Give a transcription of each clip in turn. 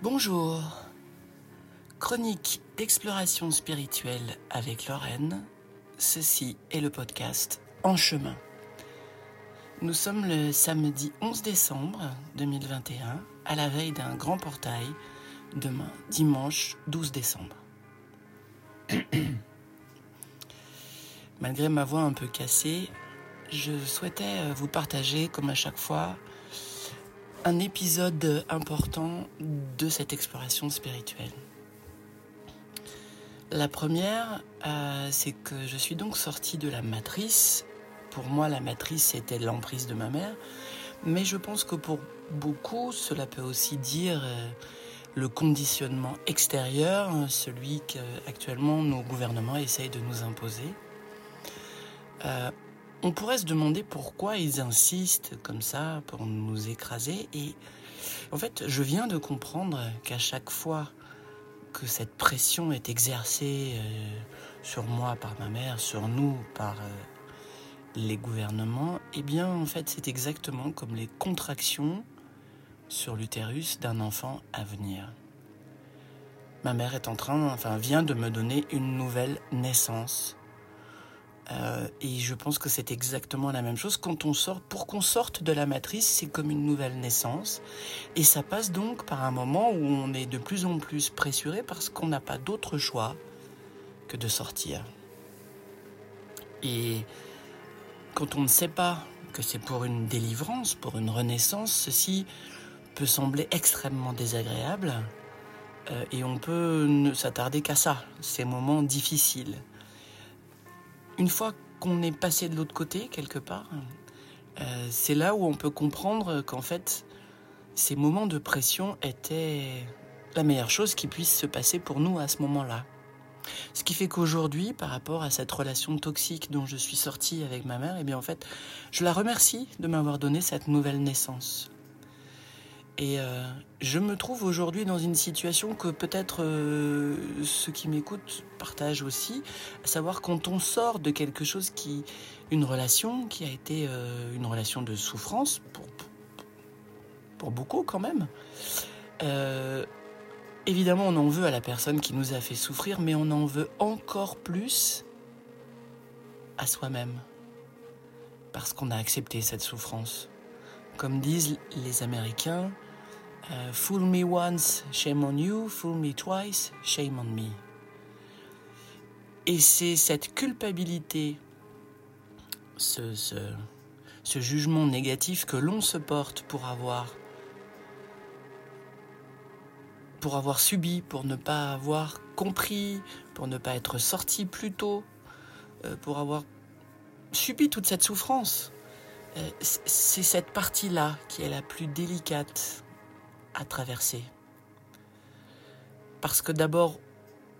Bonjour. Chronique d'exploration spirituelle avec Lorraine. Ceci est le podcast En chemin. Nous sommes le samedi 11 décembre 2021, à la veille d'un grand portail, demain, dimanche 12 décembre. Malgré ma voix un peu cassée, je souhaitais vous partager, comme à chaque fois, un épisode important de cette exploration spirituelle. La première, euh, c'est que je suis donc sortie de la matrice. Pour moi, la matrice, c'était l'emprise de ma mère. Mais je pense que pour beaucoup, cela peut aussi dire euh, le conditionnement extérieur, celui qu'actuellement nos gouvernements essayent de nous imposer. Euh, on pourrait se demander pourquoi ils insistent comme ça pour nous écraser. Et en fait, je viens de comprendre qu'à chaque fois que cette pression est exercée euh, sur moi par ma mère, sur nous par euh, les gouvernements, eh bien, en fait, c'est exactement comme les contractions sur l'utérus d'un enfant à venir. Ma mère est en train, enfin, vient de me donner une nouvelle naissance euh, et je pense que c'est exactement la même chose. Quand on sort, pour qu'on sorte de la matrice, c'est comme une nouvelle naissance. Et ça passe donc par un moment où on est de plus en plus pressuré parce qu'on n'a pas d'autre choix que de sortir. Et quand on ne sait pas que c'est pour une délivrance, pour une renaissance, ceci peut sembler extrêmement désagréable. Euh, et on peut ne s'attarder qu'à ça, ces moments difficiles une fois qu'on est passé de l'autre côté, quelque part, euh, c'est là où on peut comprendre qu'en fait, ces moments de pression étaient la meilleure chose qui puisse se passer pour nous à ce moment-là. Ce qui fait qu'aujourd'hui, par rapport à cette relation toxique dont je suis sortie avec ma mère, eh bien en fait, je la remercie de m'avoir donné cette nouvelle naissance. Et euh, je me trouve aujourd'hui dans une situation que peut-être euh, ceux qui m'écoutent partagent aussi, à savoir quand on sort de quelque chose qui, une relation qui a été euh, une relation de souffrance pour, pour beaucoup quand même. évidemment, on en veut à la personne qui nous a fait souffrir, mais on en veut encore plus à soi-même parce qu'on a accepté cette souffrance. Comme disent les Américains, euh, fool me once, shame on you. Fool me twice, shame on me. Et c'est cette culpabilité, ce, ce, jugement négatif que l'on se porte pour avoir, pour avoir subi, pour ne pas avoir compris, pour ne pas être sorti plus tôt, euh, pour avoir subi toute cette souffrance. Euh, c'est cette partie-là qui est la plus délicate à traverser. Parce que d'abord,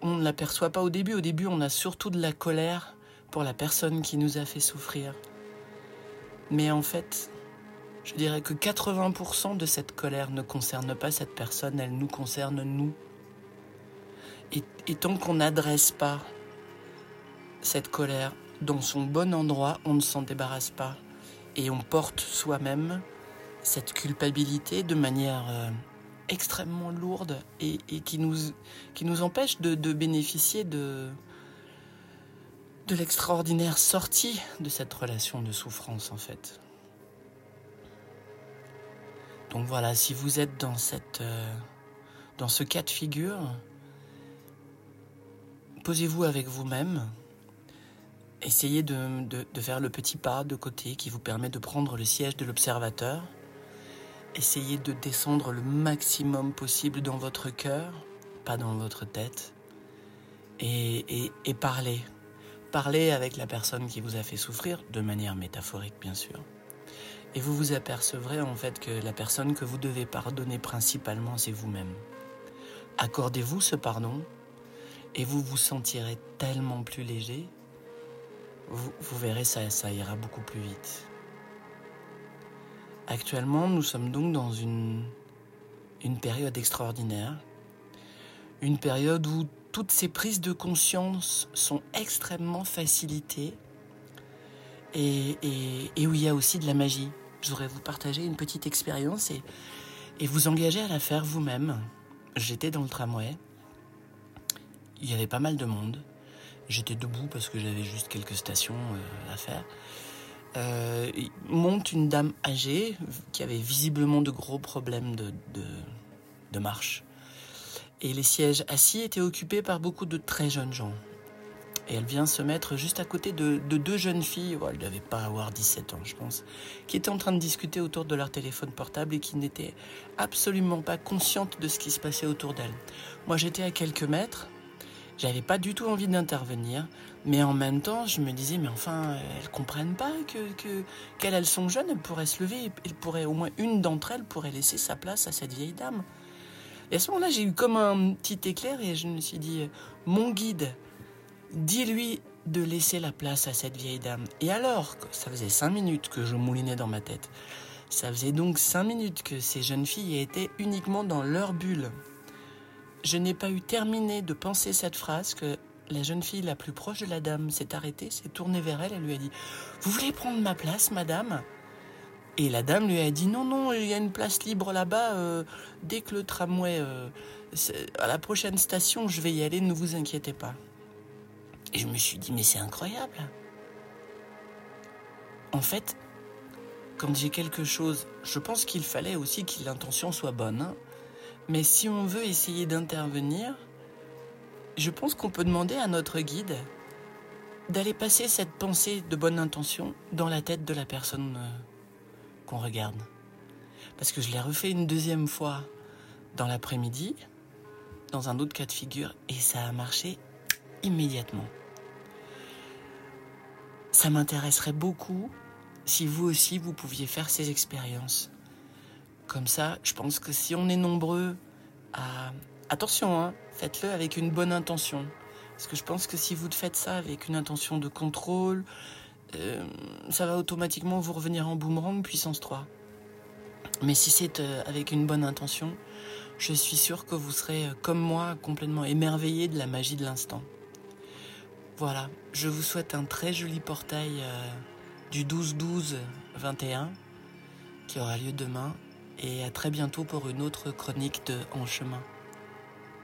on ne l'aperçoit pas au début. Au début, on a surtout de la colère pour la personne qui nous a fait souffrir. Mais en fait, je dirais que 80% de cette colère ne concerne pas cette personne, elle nous concerne nous. Et, et tant qu'on n'adresse pas cette colère dans son bon endroit, on ne s'en débarrasse pas. Et on porte soi-même cette culpabilité de manière euh, extrêmement lourde et, qui, nous, qui nous empêche de, bénéficier de, de l'extraordinaire sortie de cette relation de souffrance en fait. Donc voilà, si vous êtes dans, cette, euh, dans ce cas de figure, posez-vous avec vous-même, essayez de, de faire le petit pas de côté qui vous permet de prendre le siège de l'observateur Essayez de descendre le maximum possible dans votre cœur, pas dans votre tête, et, et, parlez. Parlez avec la personne qui vous a fait souffrir, de manière métaphorique bien sûr. Et vous vous apercevrez en fait que la personne que vous devez pardonner principalement, c'est vous-même. Accordez-vous ce pardon et vous vous sentirez tellement plus léger. Vous, vous verrez, ça, ça ira beaucoup plus vite. Actuellement, nous sommes donc dans une, une période extraordinaire, une période où toutes ces prises de conscience sont extrêmement facilitées et, et, où il y a aussi de la magie. Je voudrais vous partager une petite expérience et, et vous engager à la faire vous-même. j'étais dans le tramway. Il y avait pas mal de monde. J'étais debout parce que j'avais juste quelques stations euh, à faire. Euh, monte une dame âgée qui avait visiblement de gros problèmes de, de, marche. Et les sièges assis étaient occupés par beaucoup de très jeunes gens. Et elle vient se mettre juste à côté de, deux jeunes filles, elles ne devaient pas avoir 17 ans je pense, qui étaient en train de discuter autour de leur téléphone portable et qui n'étaient absolument pas conscientes de ce qui se passait autour d'elles. Moi j'étais à quelques mètres, j'avais pas du tout envie d'intervenir, mais en même temps, je me disais, mais enfin, elles comprennent pas que qu'elles sont jeunes, elles pourraient se lever, et pourrait au moins une d'entre elles pourrait laisser sa place à cette vieille dame. Et à ce moment-là, j'ai eu comme un petit éclair et je me suis dit, mon guide, dis-lui de laisser la place à cette vieille dame. Et alors, ça faisait cinq minutes que je moulinais dans ma tête. Ça faisait donc cinq minutes que ces jeunes filles étaient uniquement dans leur bulle. Je n'ai pas eu terminé de penser cette phrase que la jeune fille la plus proche de la dame s'est arrêtée, s'est tournée vers elle et lui a dit Vous voulez prendre ma place, madame? Et la dame lui a dit Non, non, il y a une place libre là-bas. Euh, dès que le tramway, euh, à la prochaine station, je vais y aller, ne vous inquiétez pas. Et je me suis dit Mais c'est incroyable. En fait, quand j'ai quelque chose, je pense qu'il fallait aussi que l'intention soit bonne. Hein. Mais si on veut essayer d'intervenir, je pense qu'on peut demander à notre guide d'aller passer cette pensée de bonne intention dans la tête de la personne euh, qu'on regarde. Parce que je l'ai refait une deuxième fois dans l'après-midi, dans un autre cas de figure, et ça a marché immédiatement. Ça m'intéresserait beaucoup si vous aussi vous pouviez faire ces expériences. Comme ça, je pense que si on est nombreux à... Attention, hein, faites-le avec une bonne intention. Parce que je pense que si vous faites ça avec une intention de contrôle, euh, ça va automatiquement vous revenir en boomerang puissance 3. Mais si c'est euh, avec une bonne intention, je suis sûr que vous serez, euh, comme moi, complètement émerveillé de la magie de l'instant. Voilà, je vous souhaite un très joli portail du 12-12-21 qui aura lieu demain et à très bientôt pour une autre chronique de En chemin.